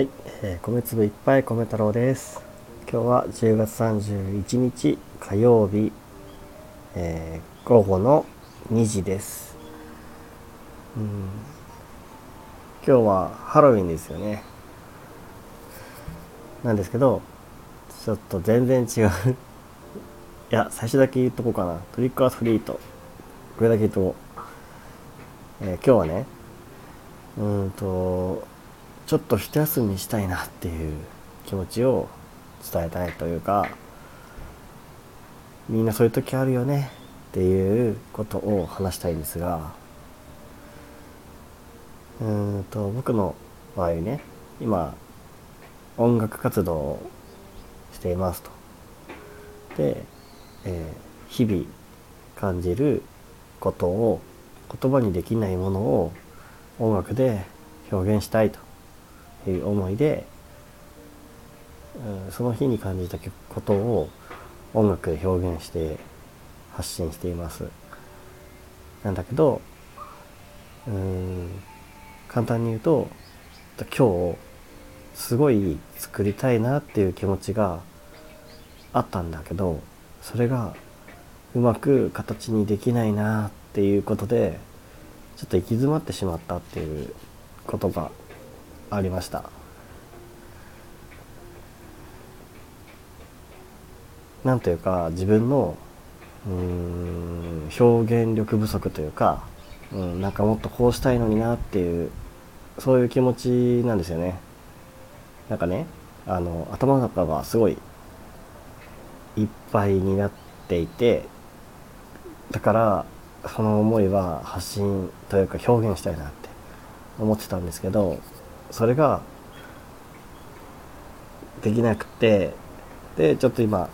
はい、えー、米粒いっぱい米太郎です。今日は10月31日火曜日、えー、午後の2時です。うん。今日はハロウィンですよね。なんですけどちょっと全然違う。いや最初だけ言っとこうかな。トリックアートフリート。これだけ言っとこう、えー、今日はねうんとちょっと一休みしたいなっていう気持ちを伝えたいというかみんなそういう時あるよねっていうことを話したいんですがうんと僕の場合ね今音楽活動をしていますと。で、えー、日々感じることを言葉にできないものを音楽で表現したいと。いう思いで、うん、その日に感じたことを音楽で表現して発信しています。なんだけどうん簡単に言うと今日すごい作りたいなっていう気持ちがあったんだけどそれがうまく形にできないなっていうことでちょっと行き詰まってしまったっていうことがありました。なんというか自分のうん表現力不足というか、うん、なんかもっとこうしたいのになっていうそういう気持ちなんですよね。なんかねあの頭の中がすごいいっぱいになっていてだからその思いは発信というか表現したいなって思ってたんですけどそれができなくてでちょっと今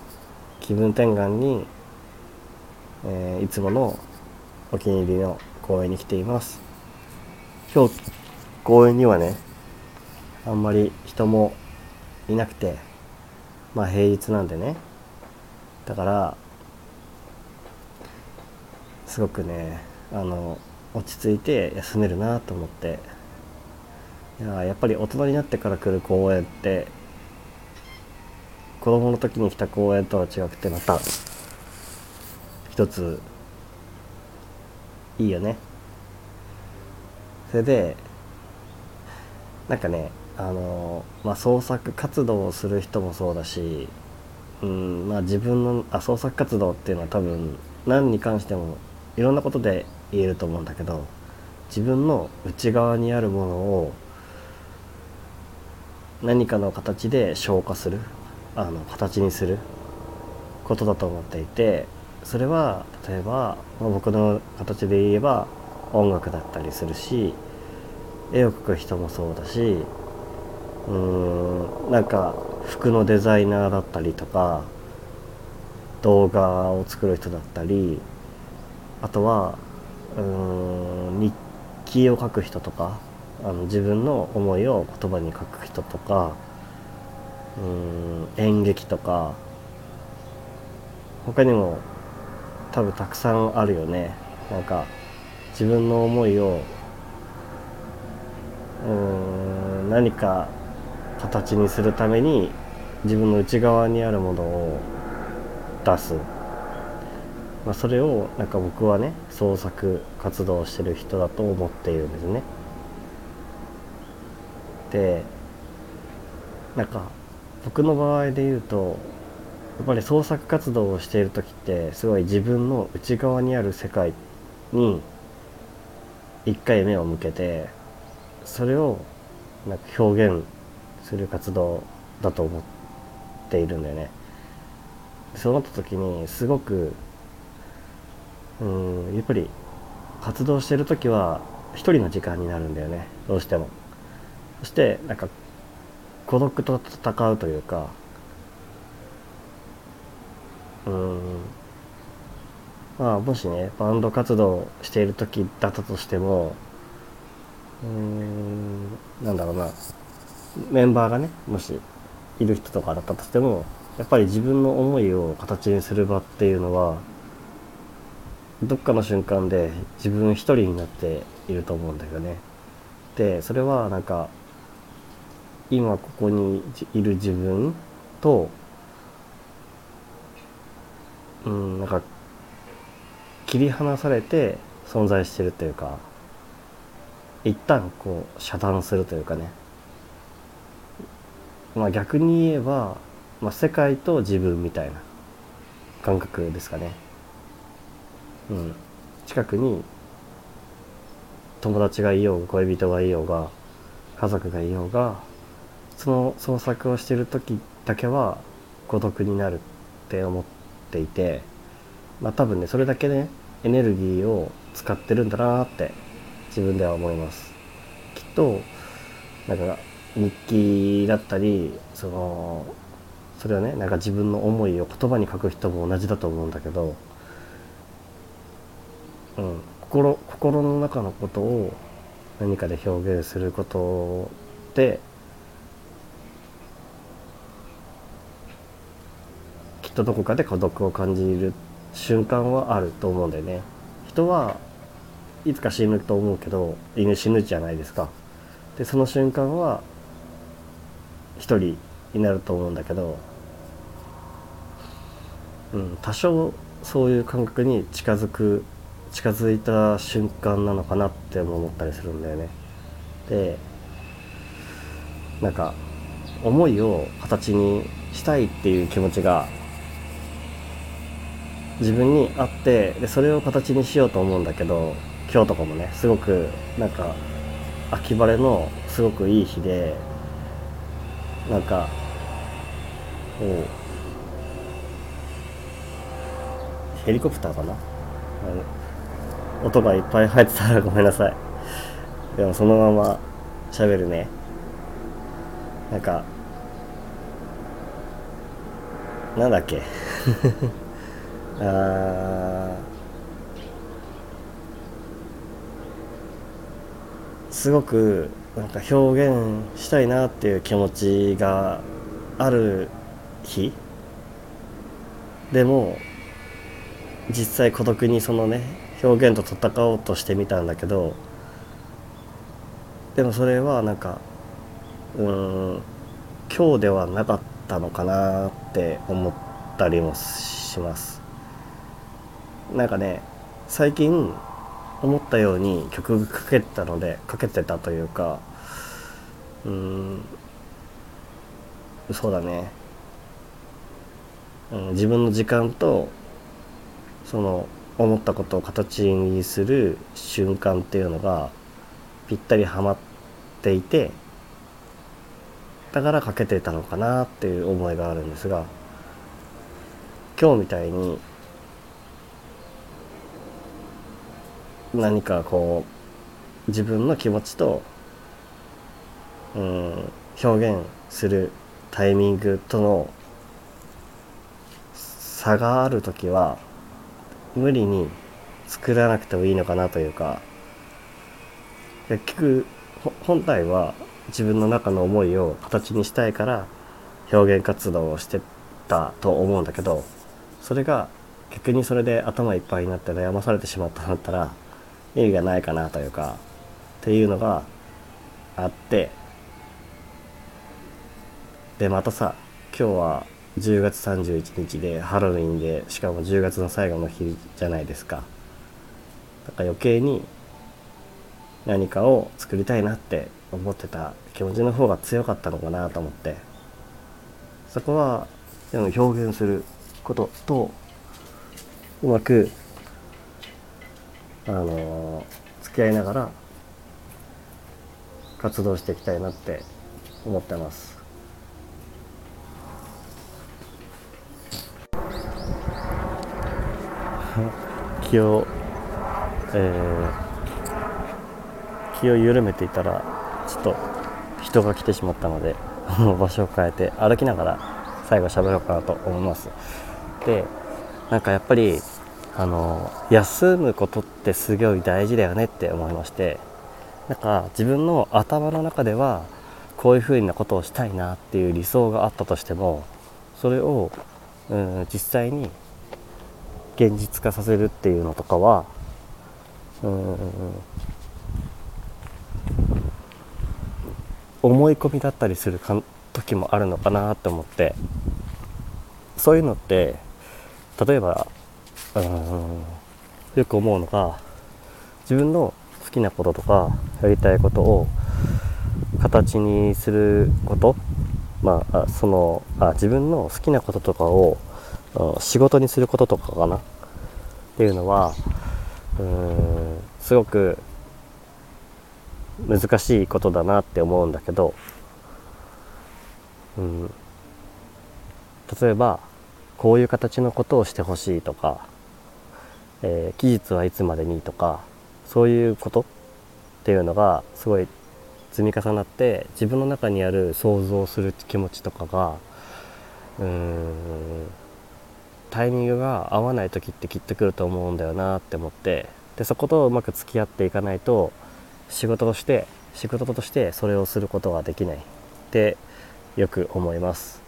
気分転換に、えー、いつものお気に入りの公園に来ています。今日公園にはねあんまり人もいなくてまあ平日なんでね。だからすごくねあの落ち着いて休めるなと思っていややっぱり大人になってから来る公園って子供の時に来た公園とは違くてまた一ついいよね。それでなんかねあのまあ創作活動をする人もそうだしうんまあ自分のあ創作活動っていうのは多分何に関してもいろんなことで言えると思うんだけど自分の内側にあるものを何かの形で消化するあの形にすることだと思っていてそれは例えば、まあ、僕の形で言えば音楽だったりするし絵を描く人もそうだしうーんなんか服のデザイナーだったりとか動画を作る人だったりあとはうん日記を書く人とかあの自分の思いを言葉に書く人とかうん演劇とか他にも多分たくさんあるよねなんか自分の思いをうん何か形にするために自分の内側にあるものを出すまあ、それをなんか僕はね創作活動してる人だと思っているんですね。でなんか僕の場合で言うとやっぱり創作活動をしている時ってすごい自分の内側にある世界に一回目を向けてそれをなんか表現する活動だと思っているんだよね。そうなった時にすごくうんやっぱり活動してる時は一人の時間になるんだよねどうしてもそしてなんか孤独と戦うというか。うん。まあもしねバンド活動している時だったとしてもうんなんだろうな。メンバーがねもしいる人とかだったとしてもやっぱり自分の思いを形にする場っていうのはどっかの瞬間で自分一人になっていると思うんだけどね。でそれはなんか今ここにいる自分とうんなんか切り離されて存在してるというか一旦こう遮断するというかね。まあ逆に言えば、まあ、世界と自分みたいな感覚ですかね。うん。近くに友達がいようが恋人がいようが家族がいようがその創作をしてる時だけは孤独になるって思っていてまあ多分ねそれだけねエネルギーを使ってるんだなって自分では思います。きっとなんか日記だったりそのそれはねなんか自分の思いを言葉に書く人も同じだと思うんだけど、うん、心心の中のことを何かで表現することできっとどこかで孤独を感じる瞬間はあると思うんだよね。人はいつか死ぬと思うけど犬死ぬじゃないですか。でその瞬間は一人になると思うんだけど、うん、多少そういう感覚に近づく近づいた瞬間なのかなって思ったりするんだよね。でなんか思いを形にしたいっていう気持ちが自分にあってでそれを形にしようと思うんだけど今日とかもねすごくなんか秋晴れのすごくいい日でなんかこうヘリコプターかな？音がいっぱい入ってたら ごめんなさい。でもそのまま喋るね。なんかなんだっけ？すごくなんか表現したいなっていう気持ちがある日。でも実際孤独にそのね表現と戦おうとしてみたんだけどでもそれはなんかうん今日ではなかったのかなって思ったりもします。なんかね最近思ったように曲が書けたので書けてたというかうんそうだね、うん、自分の時間とその思ったことを形にする瞬間っていうのがぴったりはまっていてだから書けてたのかなっていう思いがあるんですが今日みたいに何かこう自分の気持ちとうん表現するタイミングとの差がある時は無理に作らなくてもいいのかなというか結局本来は自分の中の思いを形にしたいから表現活動をしてたと思うんだけどそれが逆にそれで頭いっぱいになって悩まされてしまったんだったら意味がないかなというかっていうのがあってでまたさ今日は10月31日でハロウィンでしかも10月の最後の日じゃないですか。だから余計に何かを作りたいなって思ってた気持ちの方が強かったのかなと思ってそこはでも表現することとうまくあの付き合いながら活動していきたいなって思ってます。気を、えー、気を緩めていたらちょっと人が来てしまったので 場所を変えて歩きながら最後喋ろうかなと思います。でなんかやっぱりあの休むことってすごい大事だよねって思いましてなんか自分の頭の中ではこういうふうなことをしたいなっていう理想があったとしてもそれを、うん、実際に現実化させるっていうのとかはうん思い込みだったりするか時もあるのかなって思ってそういうのって例えばうん。よく思うのが自分の好きなこととかやりたいことを形にすること。まあそのあ自分の好きなこととかを仕事にすることとかかな。っていうのはうんすごく難しいことだなって思うんだけど、うん、例えばこういう形のことをしてほしいとか、えー、期日はいつまでにとかそういうことっていうのがすごい積み重なって自分の中にある想像する気持ちとかがうーんタイミングが合わない時ってきっと来ると思うんだよなって思ってでそことうまく付き合っていかないと仕事として仕事としてそれをすることができないってよく思います、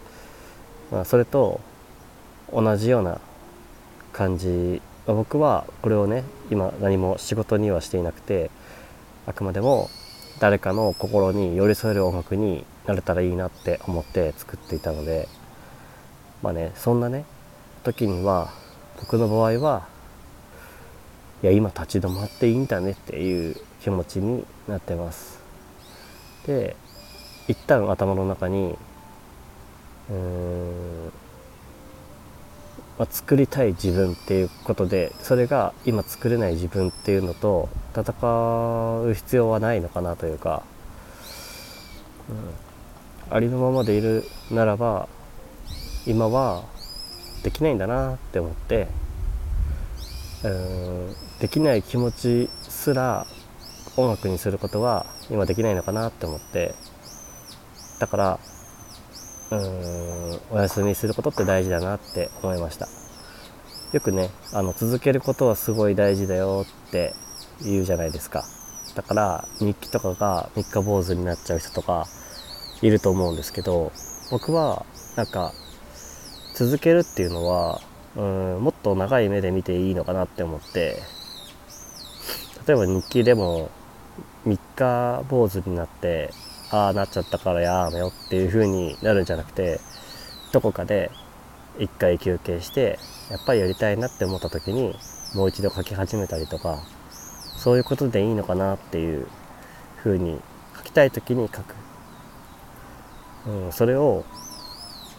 まあ、それと同じような感じ僕はこれをね今何も仕事にはしていなくてあくまでも誰かの心に寄り添える音楽になれたらいいなって思って作っていたのでまあねそんなね時には僕の場合はいや今立ち止まっていいんだねっていう気持ちになってます。で一旦頭の中にうーんまあ、作りたい自分っていうことでそれが今作れない自分っていうのと戦う必要はないのかなというか、うん、ありのままでいるならば今はできないんだなって思ってうん。できない気持ちすら音楽にすることは今できないのかなって思ってだからうんお休みすることって大事だなって思いました。よくねあの続けることはすごい大事だよって言うじゃないですか。だから日記とかが三日坊主になっちゃう人とかいると思うんですけど僕はなんか続けるっていうのはうんもっと長い目で見ていいのかなって思って例えば日記でも3日坊主になってああなっちゃったからやめよっていう風になるんじゃなくてどこかで一回休憩してやっぱりやりたいなって思った時にもう一度書き始めたりとかそういうことでいいのかなっていう風に書きたい時に書く、うん、それを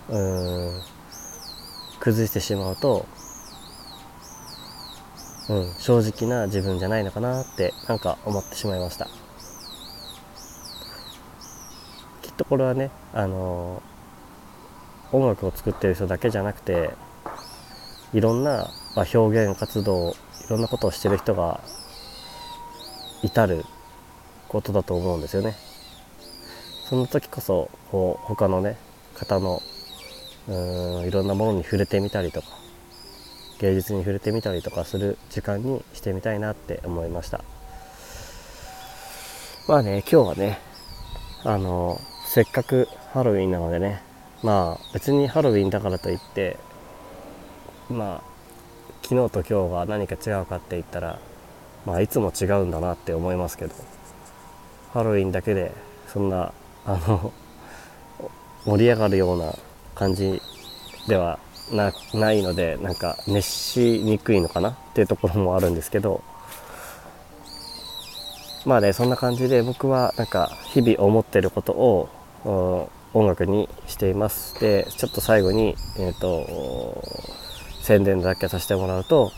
うん崩してしまうと、うん、正直な自分じゃないのかなってなんか思ってしまいました。ところはねあの音楽を作ってる人だけじゃなくていろんな、まあ、表現活動いろんなことをしてる人が至ることだと思うんですよね。その時こそこう他のね方のうんいろんなものに触れてみたりとか芸術に触れてみたりとかする時間にしてみたいなって思いましたまあね今日はねあのせっかくハロウィンなのでね。まあ別にハロウィンだからといってまあ昨日と今日が何か違うかって言ったらまあいつも違うんだなって思いますけど。ハロウィンだけでそんなあの盛り上がるような感じではないのでなんか熱しにくいのかな？っていうところもあるんですけど。まあねそんな感じで僕はなんか日々思ってることを音楽にしています。でちょっと最後に、えーと、宣伝だけさせてもらうと、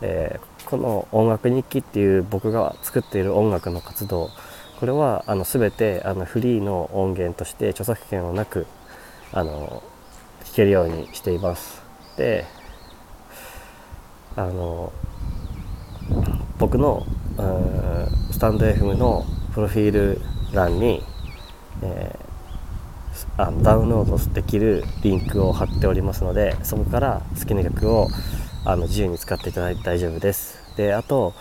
えー、この「音楽日記」っていう僕が作っている音楽の活動これはあの全てあのフリーの音源として著作権をなくあの聴けるようにしています。であの僕のスタンド FM のプロフィール欄に、えーあのダウンロードできるリンクを貼っておりますのでそこから好きな曲をあの自由に使っていただいて大丈夫です。であと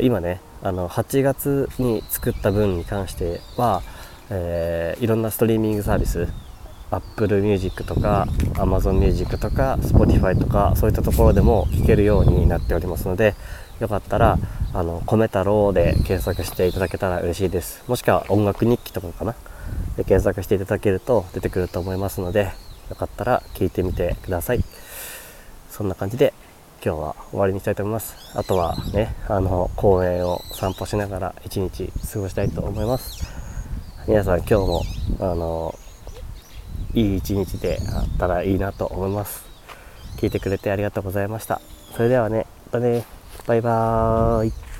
今ねあの8月に作った分に関しては、えー、いろんなストリーミングサービス Apple Music とか Amazon Music とか Spotify とかそういったところでも聴けるようになっておりますのでよかったらあの米太郎で検索していただけたら嬉しいです。もしくは音楽日記とかかな？で検索していただけると出てくると思いますのでよかったら聞いてみてください。そんな感じで今日は終わりにしたいと思います。あとはねあの公園を散歩しながら一日過ごしたいと思います。皆さん今日もあのいい一日であったらいいなと思います。聞いてくれてありがとうございました。それではねまたね。バイバーイ。